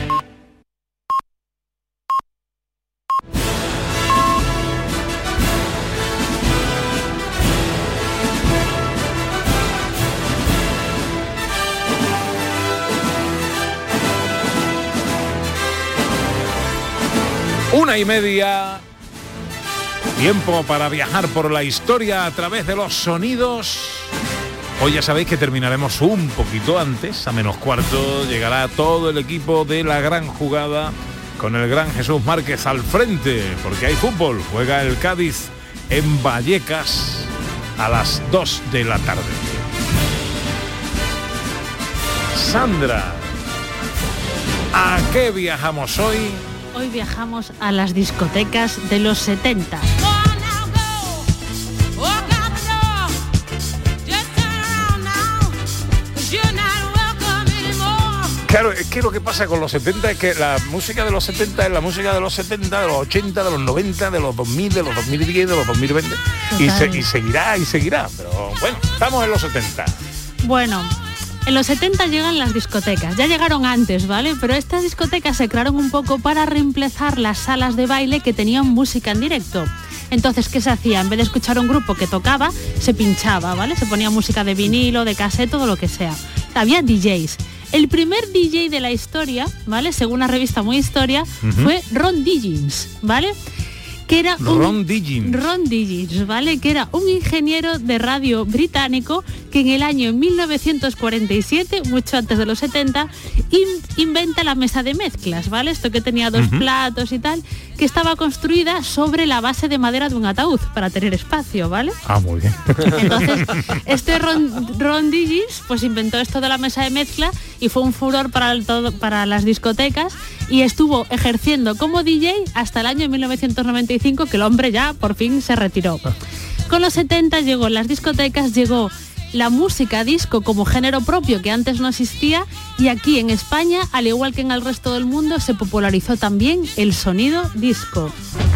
[SPEAKER 11] Una y media. Tiempo para viajar por la historia a través de los sonidos. Hoy ya sabéis que terminaremos un poquito antes, a menos cuarto, llegará todo el equipo de la gran jugada con el gran Jesús Márquez al frente, porque hay fútbol. Juega el Cádiz en Vallecas a las 2 de la tarde. Sandra, ¿a qué viajamos hoy?
[SPEAKER 14] Hoy viajamos a las discotecas de los 70.
[SPEAKER 11] Claro, es que lo que pasa con los 70 es que la música de los 70 es la música de los 70, de los 80, de los 90, de los 2000, de los 2010, de los 2020 y, se- y seguirá y seguirá. Pero bueno, estamos en los 70.
[SPEAKER 14] Bueno, en los 70 llegan las discotecas, ya llegaron antes, ¿vale? Pero estas discotecas se crearon un poco para reemplazar las salas de baile que tenían música en directo. Entonces, ¿qué se hacía? En vez de escuchar un grupo que tocaba, se pinchaba, ¿vale? Se ponía música de vinilo, de cassette, todo lo que sea. Había DJs. El primer DJ de la historia, ¿vale? Según la revista Muy Historia, fue Ron Diggins, ¿vale? Que era un-
[SPEAKER 11] Ron Diggins.
[SPEAKER 14] Ron ¿vale? Que era un ingeniero de radio británico que en el año 1947, mucho antes de los 70, in- inventa la mesa de mezclas, ¿vale? Esto que tenía dos platos y tal, que estaba construida sobre la base de madera de un ataúd para tener espacio, ¿vale?
[SPEAKER 11] Ah, muy bien.
[SPEAKER 14] Entonces, este Ron, Ron pues inventó esto de la mesa de mezcla y fue un furor para, el todo, para las discotecas y estuvo ejerciendo como DJ hasta el año 1995 que el hombre ya por fin se retiró. Con los 70 llegó en las discotecas, llegó la música disco como género propio que antes no existía y aquí en España, al igual que en el resto del mundo, se popularizó también el sonido disco.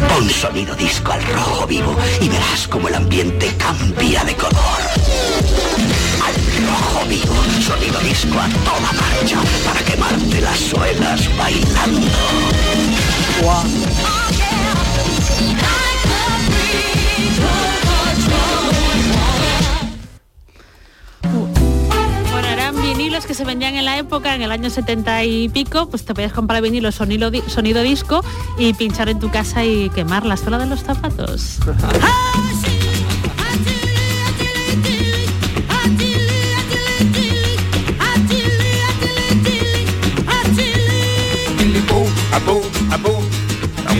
[SPEAKER 25] Pon sonido disco al rojo vivo y verás como el ambiente cambia de color. Rojo vivo, sonido disco a toda marcha para quemarte las suelas bailando.
[SPEAKER 14] Bueno, eran vinilos que se vendían en la época, en el año 70 y pico, pues te podías comprar vinilo sonido, sonido disco y pinchar en tu casa y quemar la suela de los zapatos.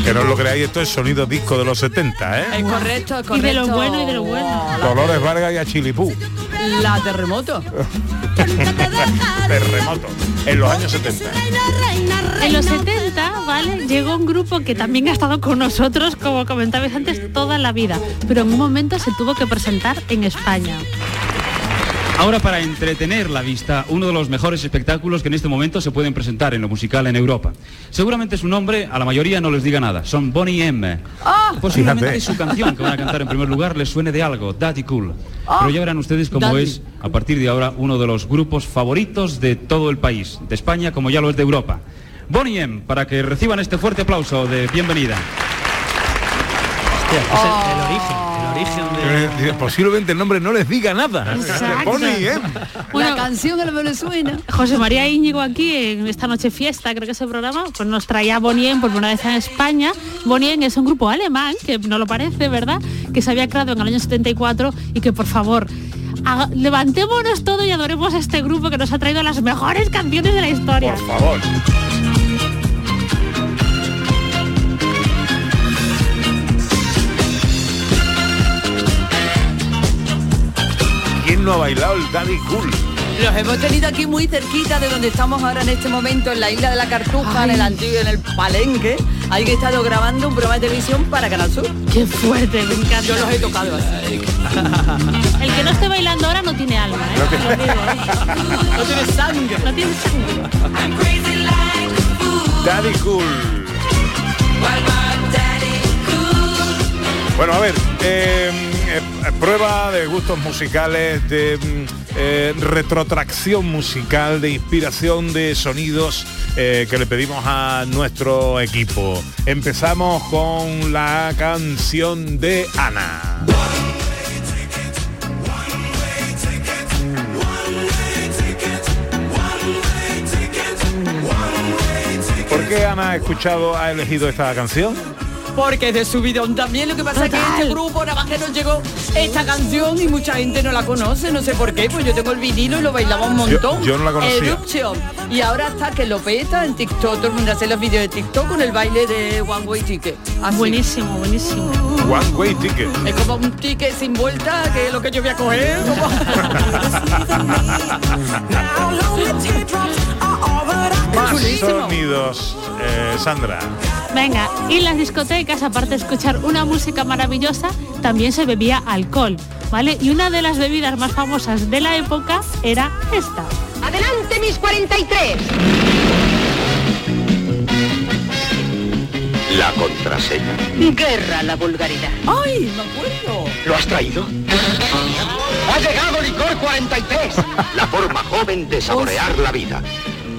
[SPEAKER 11] Aunque no lo creáis, esto es sonido disco de los 70, ¿eh?
[SPEAKER 13] Es correcto, es correcto.
[SPEAKER 14] Y de lo bueno y de lo bueno.
[SPEAKER 11] Dolores Vargas y a Chilipú.
[SPEAKER 13] La terremoto.
[SPEAKER 11] Terremoto. En los años 70.
[SPEAKER 14] En los 70, ¿vale? Llegó un grupo que también ha estado con nosotros, como comentabais antes, toda la vida, pero en un momento se tuvo que presentar en España.
[SPEAKER 26] Ahora para entretener la vista, uno de los mejores espectáculos que en este momento se pueden presentar en lo musical en Europa. Seguramente su nombre a la mayoría no les diga nada, son Bonnie M. Posiblemente
[SPEAKER 11] Fíjate.
[SPEAKER 26] su canción que van a cantar en primer lugar les suene de algo, Daddy Cool. Pero ya verán ustedes cómo
[SPEAKER 13] Daddy.
[SPEAKER 26] es a partir de ahora uno de los grupos favoritos de todo el país, de España como ya lo es de Europa. Bonnie M, para que reciban este fuerte aplauso de bienvenida.
[SPEAKER 23] es el, el origen, el origen de...
[SPEAKER 11] Eh, Posiblemente el nombre no les diga nada.
[SPEAKER 14] Bueno,
[SPEAKER 13] la canción que me suena.
[SPEAKER 14] José María Íñigo aquí en esta noche fiesta, creo que es el programa, pues nos traía Bonien por primera vez en España. Bonien es un grupo alemán, que no lo parece, ¿verdad? Que se había creado en el año 74 y que por favor, levantémonos todo y adoremos a este grupo que nos ha traído las mejores canciones de la historia.
[SPEAKER 11] Por favor. No ha bailado el Daddy Cool?
[SPEAKER 13] Los hemos tenido aquí muy cerquita de donde estamos ahora en este momento, en la isla de la Cartuja, en el antiguo, en el palenque. Hay que estado grabando un programa de televisión para Canal Sur.
[SPEAKER 14] Qué fuerte, me encanta.
[SPEAKER 13] Yo los he tocado así.
[SPEAKER 14] El que no esté bailando ahora no tiene alma, ¿eh?
[SPEAKER 11] No tiene-
[SPEAKER 14] Lo digo, ¿eh?
[SPEAKER 13] No tiene sangre.
[SPEAKER 14] No tiene sangre.
[SPEAKER 11] Daddy Cool. Bueno, a ver, eh, eh, prueba de gustos musicales, de mm, eh, retrotracción musical, de inspiración de sonidos eh, que le pedimos a nuestro equipo. Empezamos con la canción de Ana. ¿Por qué Ana ha escuchado, ha elegido esta canción?
[SPEAKER 13] Porque es de su bidón también. Lo que pasa es que este grupo nada más que nos llegó esta canción y mucha gente no la conoce, no sé por qué, pues yo tengo el vinilo y lo bailaba un montón.
[SPEAKER 11] yo no la conocía.
[SPEAKER 13] Eruption. Y ahora está que lo peta en TikTok, todo el mundo hace los vídeos de TikTok con el baile de One Way Ticket. Así.
[SPEAKER 14] Buenísimo, buenísimo.
[SPEAKER 11] One Way Ticket.
[SPEAKER 13] Es como un ticket sin vuelta, que es lo que yo voy a coger. como-
[SPEAKER 11] Más sonidos, eh, Sandra.
[SPEAKER 14] Venga, y en las discotecas, aparte de escuchar una música maravillosa, también se bebía alcohol, ¿vale? Y una de las bebidas más famosas de la época era esta.
[SPEAKER 27] ¡Adelante, mis 43!
[SPEAKER 25] La contraseña.
[SPEAKER 27] Guerra a la vulgaridad.
[SPEAKER 13] ¡Ay, me acuerdo!
[SPEAKER 25] ¿Lo has traído?
[SPEAKER 27] ¡Ha llegado licor 43!
[SPEAKER 25] La forma joven de saborear la vida.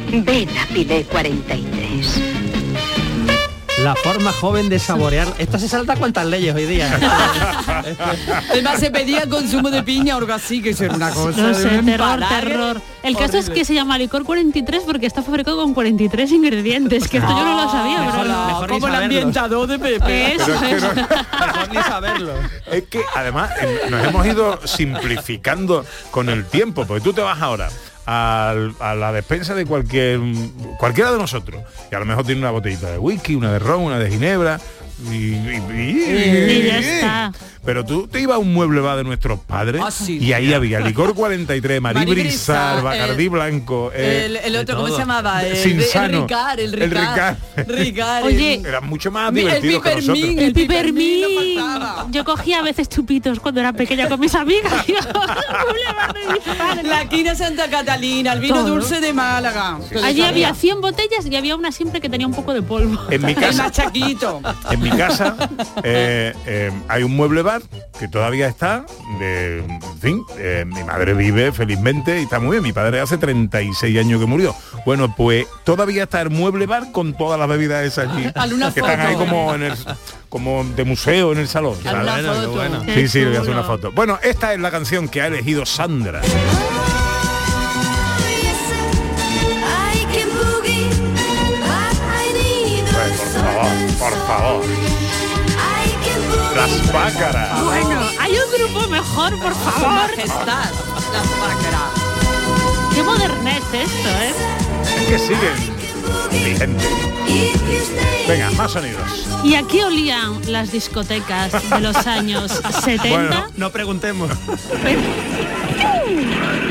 [SPEAKER 27] Ven a Pilé 43.
[SPEAKER 23] La forma joven de saborear. Esto se salta cuantas leyes hoy día.
[SPEAKER 13] Además se pedía consumo de piña o algo así, que eso era una cosa.
[SPEAKER 14] No
[SPEAKER 13] de
[SPEAKER 14] sé,
[SPEAKER 13] un
[SPEAKER 14] terror,
[SPEAKER 13] empalague
[SPEAKER 14] terror. El caso es que se llama licor 43 porque está fabricado con 43 ingredientes, que esto yo no lo sabía,
[SPEAKER 13] Ah,
[SPEAKER 14] pero
[SPEAKER 13] mejor
[SPEAKER 23] mejor
[SPEAKER 13] como el ambientador de Pepe.
[SPEAKER 14] Eso,
[SPEAKER 11] es que
[SPEAKER 14] eso.
[SPEAKER 23] Mejor ni saberlo.
[SPEAKER 11] Es que además nos hemos ido simplificando con el tiempo, porque tú te vas ahora a la despensa de cualquier cualquiera de nosotros. Y a lo mejor tiene una botellita de whisky, una de ron, una de ginebra y, y- y-
[SPEAKER 14] Y ya está.
[SPEAKER 11] Pero tú te ibas a un mueble bar de nuestros padres
[SPEAKER 13] Ah, sí.
[SPEAKER 11] y ahí había licor 43, Marí
[SPEAKER 13] Marí
[SPEAKER 11] Brizar,
[SPEAKER 13] Brizar,
[SPEAKER 11] Bacardí
[SPEAKER 13] el-
[SPEAKER 11] Blanco, eh,
[SPEAKER 13] El, el otro, ¿cómo se llamaba? El,
[SPEAKER 11] Sinsano.
[SPEAKER 13] el Ricard, el Ricard.
[SPEAKER 11] Ricard.
[SPEAKER 13] Ricard,
[SPEAKER 14] Oye,
[SPEAKER 11] eran mucho más divertidos que nosotros.
[SPEAKER 13] pipermín,
[SPEAKER 14] El pipermín.
[SPEAKER 13] no.
[SPEAKER 14] Yo cogía a veces chupitos cuando era pequeña con mis amigas.
[SPEAKER 13] La quina Santa Catalina, el vino
[SPEAKER 14] Todo.
[SPEAKER 13] dulce de Málaga.
[SPEAKER 14] Allí había 100 botellas y había una siempre que tenía un poco de polvo.
[SPEAKER 11] En mi casa. En mi casa eh, eh, hay un mueble bar que todavía está, de, en fin, eh, mi madre vive felizmente y está muy bien, mi padre hace 36 años que murió. Bueno, pues todavía está el mueble bar con todas las bebidas esas allí, que están ahí como en el como de museo en el salón.
[SPEAKER 23] Bueno,
[SPEAKER 11] Sí, sí, le voy a hacer una foto. Bueno, esta es la canción que ha elegido Sandra. Por favor. Las pácaras.
[SPEAKER 14] Bueno, hay un grupo mejor, por favor.
[SPEAKER 13] majestad, las pácaras.
[SPEAKER 14] Qué modernez esto, ¿eh?
[SPEAKER 11] Es que siguen vigentes. Venga, más sonidos.
[SPEAKER 14] ¿Y a qué olían las discotecas de los años 70?
[SPEAKER 11] Bueno.
[SPEAKER 23] No preguntemos.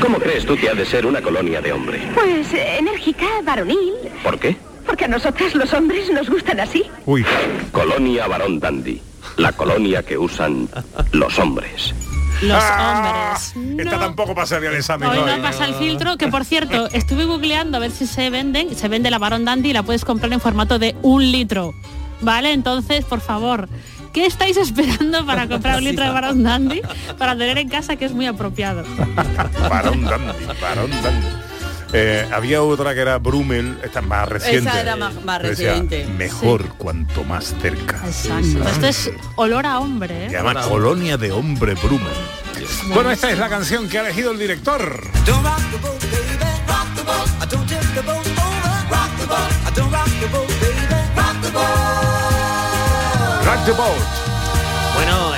[SPEAKER 25] ¿Cómo crees tú que ha de ser una colonia de hombre?
[SPEAKER 27] Pues eh, enérgica, varonil.
[SPEAKER 25] ¿Por qué?
[SPEAKER 27] Porque a nosotras los hombres nos gustan así.
[SPEAKER 11] Uy,
[SPEAKER 25] Colonia Barón Dandy. La colonia que usan los hombres.
[SPEAKER 14] Los
[SPEAKER 11] Ah,
[SPEAKER 14] hombres.
[SPEAKER 11] Esta
[SPEAKER 14] No.
[SPEAKER 11] tampoco pasaría el examen.
[SPEAKER 14] Hoy
[SPEAKER 11] hoy.
[SPEAKER 14] no pasa el filtro, que por cierto, estuve googleando a ver si se venden, se vende la Baron Dandy y la puedes comprar en formato de un litro. ¿Vale? Entonces, por favor, ¿qué estáis esperando para comprar un litro de Baron Dandy? Para tener en casa que es muy apropiado.
[SPEAKER 11] Barón Dandy, Barón Dandy. Eh, había otra que era Brummel, esta más reciente.
[SPEAKER 13] Esa era más- más
[SPEAKER 11] que decía,
[SPEAKER 13] reciente.
[SPEAKER 11] Mejor cuanto más cerca.
[SPEAKER 14] Exacto. Esto es olor a hombre,
[SPEAKER 11] Se
[SPEAKER 14] ¿eh?
[SPEAKER 11] llama Colonia de Hombre Brummel. Bueno, esta es la canción que ha elegido el director. Rock the Boat.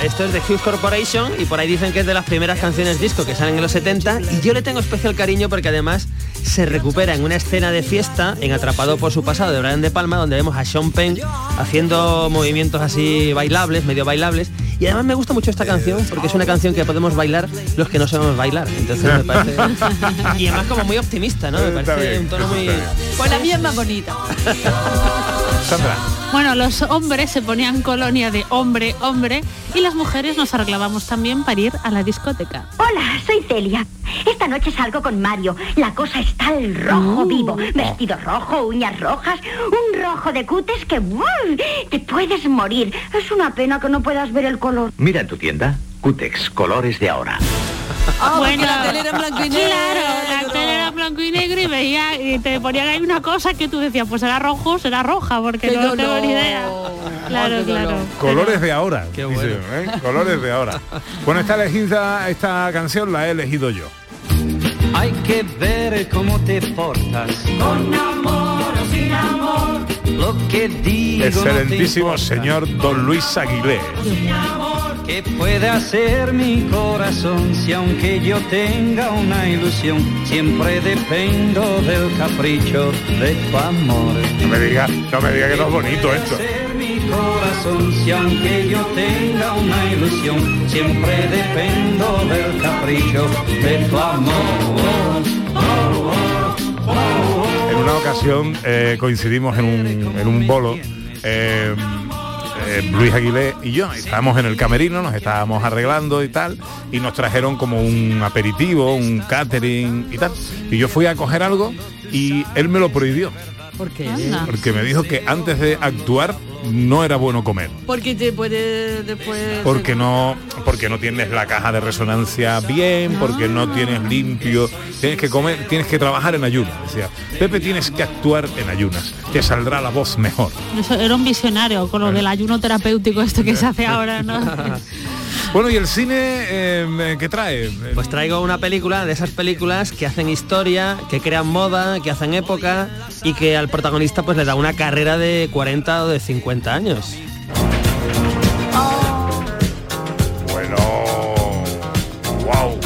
[SPEAKER 23] Esto es de Hughes Corporation y por ahí dicen que es de las primeras canciones disco que salen en los 70 y yo le tengo especial cariño porque además se recupera en una escena de fiesta en Atrapado por su pasado de Brian De Palma donde vemos a Sean Penn haciendo movimientos así bailables, medio bailables y además me gusta mucho esta canción porque es una canción que podemos bailar los que no sabemos bailar. Entonces me parece y además como muy optimista, ¿no? Me parece un tono muy.
[SPEAKER 13] Pues la mía es más bonita.
[SPEAKER 11] Sandra.
[SPEAKER 14] Bueno, los hombres se ponían colonia de hombre, hombre, y las mujeres nos arreglábamos también para ir a la discoteca.
[SPEAKER 28] Hola, soy Celia. Esta noche salgo con Mario. La cosa está al rojo vivo. Vestido rojo, uñas rojas, un rojo de cutes que te puedes morir. Es una pena que no puedas ver el color.
[SPEAKER 29] Mira en tu tienda, Cutex, colores de ahora.
[SPEAKER 13] Ah,
[SPEAKER 14] Bueno,
[SPEAKER 13] la tele era en blanco y negro.
[SPEAKER 14] Claro, blanco y negro y veía y te ponían ahí una cosa que tú decías, pues será rojo, será roja, porque no tengo ni idea. Claro, claro.
[SPEAKER 11] Colores de ahora.
[SPEAKER 23] Qué
[SPEAKER 11] dice,
[SPEAKER 23] bueno.
[SPEAKER 11] ¿eh? Colores de ahora. Bueno, esta elegida, esta canción la he elegido yo.
[SPEAKER 30] Hay que ver cómo te portas. Con amor o sin amor. Lo que digo.
[SPEAKER 11] Excelentísimo señor Don Luis Aguilé.
[SPEAKER 30] ¿Qué puede hacer mi corazón si aunque yo tenga una ilusión, siempre dependo del capricho de tu amor?
[SPEAKER 11] No me diga, no me diga que no es bonito esto.
[SPEAKER 30] Mi corazón si aunque yo tenga una ilusión, siempre dependo del capricho de tu amor.
[SPEAKER 11] En una ocasión eh, coincidimos en un, en un bolo. eh, eh, Luis Aguilé y yo estábamos en el camerino, nos estábamos arreglando y tal, y nos trajeron como un aperitivo, un catering y tal. Y yo fui a coger algo y él me lo prohibió,
[SPEAKER 13] ¿Por qué?
[SPEAKER 11] porque me dijo que antes de actuar no era bueno comer.
[SPEAKER 13] Porque te puede después...
[SPEAKER 11] Porque no, porque no tienes la caja de resonancia bien, porque no tienes limpio, tienes que comer, tienes que trabajar en ayunas. Decía, Pepe tienes que actuar en ayunas, te saldrá la voz mejor.
[SPEAKER 14] Eso era un visionario con lo del ayuno terapéutico esto que se hace ahora, ¿no?
[SPEAKER 11] Bueno, ¿y el cine eh, qué trae?
[SPEAKER 23] Pues traigo una película de esas películas que hacen historia, que crean moda, que hacen época y que al protagonista pues le da una carrera de 40 o de 50 años.
[SPEAKER 11] Bueno, wow.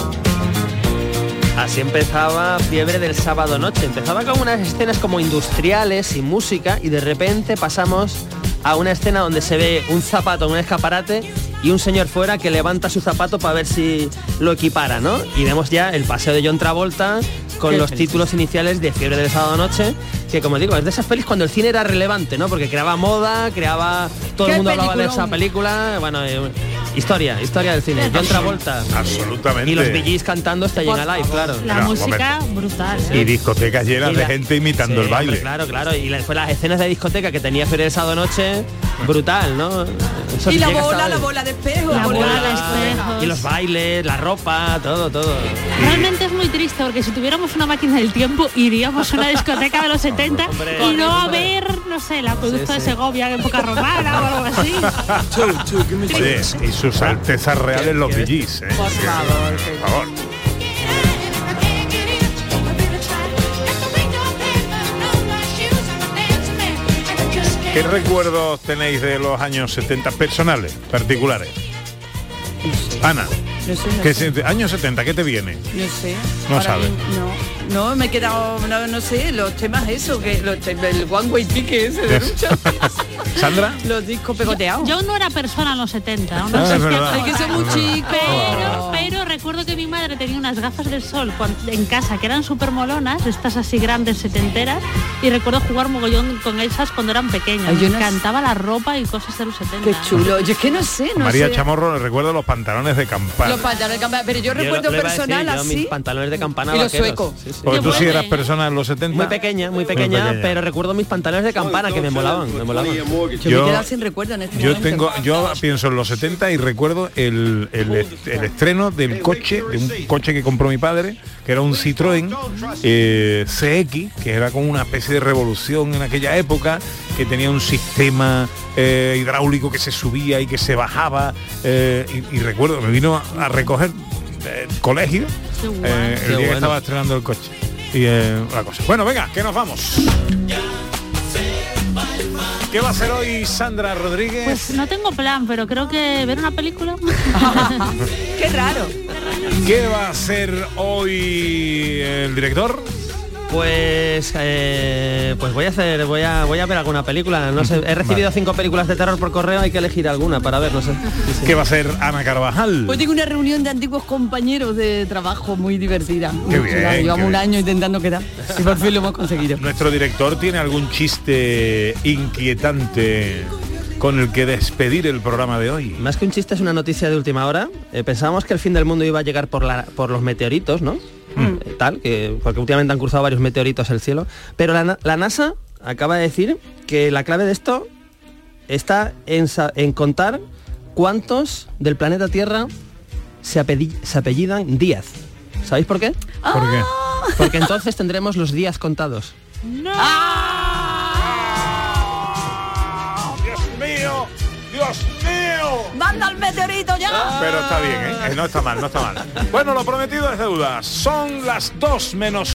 [SPEAKER 23] Así empezaba Fiebre del sábado noche. Empezaba con unas escenas como industriales, sin música, y de repente pasamos a una escena donde se ve un zapato en un escaparate y un señor fuera que levanta su zapato para ver si lo equipara, ¿no? Y vemos ya el paseo de John Travolta con
[SPEAKER 13] Qué
[SPEAKER 23] los
[SPEAKER 13] feliz.
[SPEAKER 23] títulos iniciales de Fiebre del sábado noche, que como digo, es de esas pelis cuando el cine era relevante, ¿no? Porque creaba moda, creaba... Todo el
[SPEAKER 13] ¡Qué
[SPEAKER 23] mundo hablaba de esa película. Bueno, eh, historia, historia del cine. John Travolta.
[SPEAKER 11] Absolutamente.
[SPEAKER 23] Y los Bee cantando Staying
[SPEAKER 14] Por
[SPEAKER 23] Alive, claro.
[SPEAKER 14] La
[SPEAKER 11] No,
[SPEAKER 14] música brutal. ¿eh?
[SPEAKER 11] Y discotecas llenas
[SPEAKER 23] Y
[SPEAKER 11] de
[SPEAKER 23] la-
[SPEAKER 11] gente imitando
[SPEAKER 23] Sí,
[SPEAKER 11] el baile.
[SPEAKER 23] Claro, claro. Y la- después las escenas de discoteca que tenía Fiebre de sábado noche, brutal, ¿no? Eso
[SPEAKER 13] Y la bola,
[SPEAKER 23] hasta
[SPEAKER 13] la bola de espejo.
[SPEAKER 14] La bola, la espejos.
[SPEAKER 23] Y los bailes, la ropa, todo, todo.
[SPEAKER 14] Realmente es muy triste porque si tuviéramos una máquina del tiempo iríamos a una discoteca de los 70
[SPEAKER 23] Hombre,
[SPEAKER 14] y no a ver, no sé, la producto
[SPEAKER 23] Sí,
[SPEAKER 14] de
[SPEAKER 23] sí.
[SPEAKER 14] Segovia en época romana o algo así.
[SPEAKER 11] Sí, y sus altezas reales los VGs, ¿eh?
[SPEAKER 13] Por favor,
[SPEAKER 11] por favor. ¿Qué recuerdos tenéis de los años 70 personales, particulares? Ana,
[SPEAKER 13] No sé, no
[SPEAKER 11] ¿qué
[SPEAKER 13] sé.
[SPEAKER 11] años 70, ¿qué te viene?
[SPEAKER 13] No sé.
[SPEAKER 11] No
[SPEAKER 13] Ahora
[SPEAKER 11] sabe.
[SPEAKER 13] mismo- No, no, me he quedado, no, no sé, los temas eso, que los el one way ticket ese de lucha,
[SPEAKER 11] ¿Sandra?
[SPEAKER 13] los discos pegoteados.
[SPEAKER 14] Yo no era persona en los 70, aún
[SPEAKER 11] Ah,
[SPEAKER 14] no
[SPEAKER 11] es verdad.
[SPEAKER 13] Hay que ser
[SPEAKER 14] tal.
[SPEAKER 13] muy chico.
[SPEAKER 14] Pero, pero recuerdo que mi madre tenía unas gafas del sol en casa que eran súper molonas, estas así grandes setenteras, y recuerdo jugar mogollón con esas cuando eran pequeñas.
[SPEAKER 13] Ay, yo
[SPEAKER 14] Me
[SPEAKER 13] no-
[SPEAKER 14] encantaba la ropa y cosas de los 70.
[SPEAKER 13] Qué chulo. Yo es que no sé, no
[SPEAKER 11] María
[SPEAKER 13] sé.
[SPEAKER 11] Chamorro le recuerda los pantalones de campana.
[SPEAKER 13] Los pantalones de campana, pero yo
[SPEAKER 23] Yo
[SPEAKER 13] recuerdo
[SPEAKER 23] decir,
[SPEAKER 13] personal
[SPEAKER 23] yo mis
[SPEAKER 13] así.
[SPEAKER 23] pantalones de campana
[SPEAKER 13] Y los suecos.
[SPEAKER 23] Sí.
[SPEAKER 11] Porque tú sí eras persona en los 70.
[SPEAKER 23] Muy pequeña, muy pequeña,
[SPEAKER 11] pequeña.
[SPEAKER 23] pero recuerdo mis pantalones de campana que me molaban, me molaban.
[SPEAKER 13] Yo,
[SPEAKER 11] Yo-
[SPEAKER 13] me he quedado sin recuerdo en este
[SPEAKER 11] Yo
[SPEAKER 13] momento.
[SPEAKER 11] tengo, yo pienso en los 70 y recuerdo el, el, el estreno del coche, de un coche que compró mi padre, que era un Citroën eh, CX, que era como una especie de revolución en aquella época, que tenía un sistema eh, hidráulico que se subía y que se bajaba. eh, y, y recuerdo, me vino a, a recoger del colegio eh, el que estaba estrenando el coche. Y eh, la cosa. Bueno, venga, que nos vamos. ¿Qué va a hacer hoy Sandra Rodríguez?
[SPEAKER 14] Pues no tengo plan, pero creo que ver una película.
[SPEAKER 13] Qué raro.
[SPEAKER 11] ¿Qué va a hacer hoy el director?
[SPEAKER 23] Pues eh, pues voy a hacer, voy a voy a ver alguna película. No sé, he recibido cinco películas de terror por correo, hay que elegir alguna para ver, no sé.
[SPEAKER 11] ¿Qué va a hacer Ana Carvajal?
[SPEAKER 13] Hoy tengo una reunión de antiguos compañeros de trabajo muy divertida.
[SPEAKER 11] Qué bien,
[SPEAKER 13] Llevamos
[SPEAKER 11] qué
[SPEAKER 13] un
[SPEAKER 11] bien.
[SPEAKER 13] año intentando quedar y por fin lo hemos conseguido.
[SPEAKER 11] ¿Nuestro director tiene algún chiste inquietante con el que despedir el programa de hoy?
[SPEAKER 23] Más que un chiste es una noticia de última hora. Eh, pensábamos que el fin del mundo iba a llegar por la, por los meteoritos, ¿no? Eh, tal, que porque últimamente han cruzado varios meteoritos el cielo. Pero la, na- la NASA acaba de decir que la clave de esto está en, en contar cuántos del planeta Tierra se, apelli- se apellidan Díaz. ¿Sabéis por qué?
[SPEAKER 11] ¿Por qué?
[SPEAKER 23] Porque entonces tendremos los días contados.
[SPEAKER 11] ¡Dios
[SPEAKER 13] ¡Manda el meteorito ya!
[SPEAKER 11] Pero está bien, ¿eh? Eh, No está mal, no está mal. Bueno, lo prometido es deuda. Son las 2 menos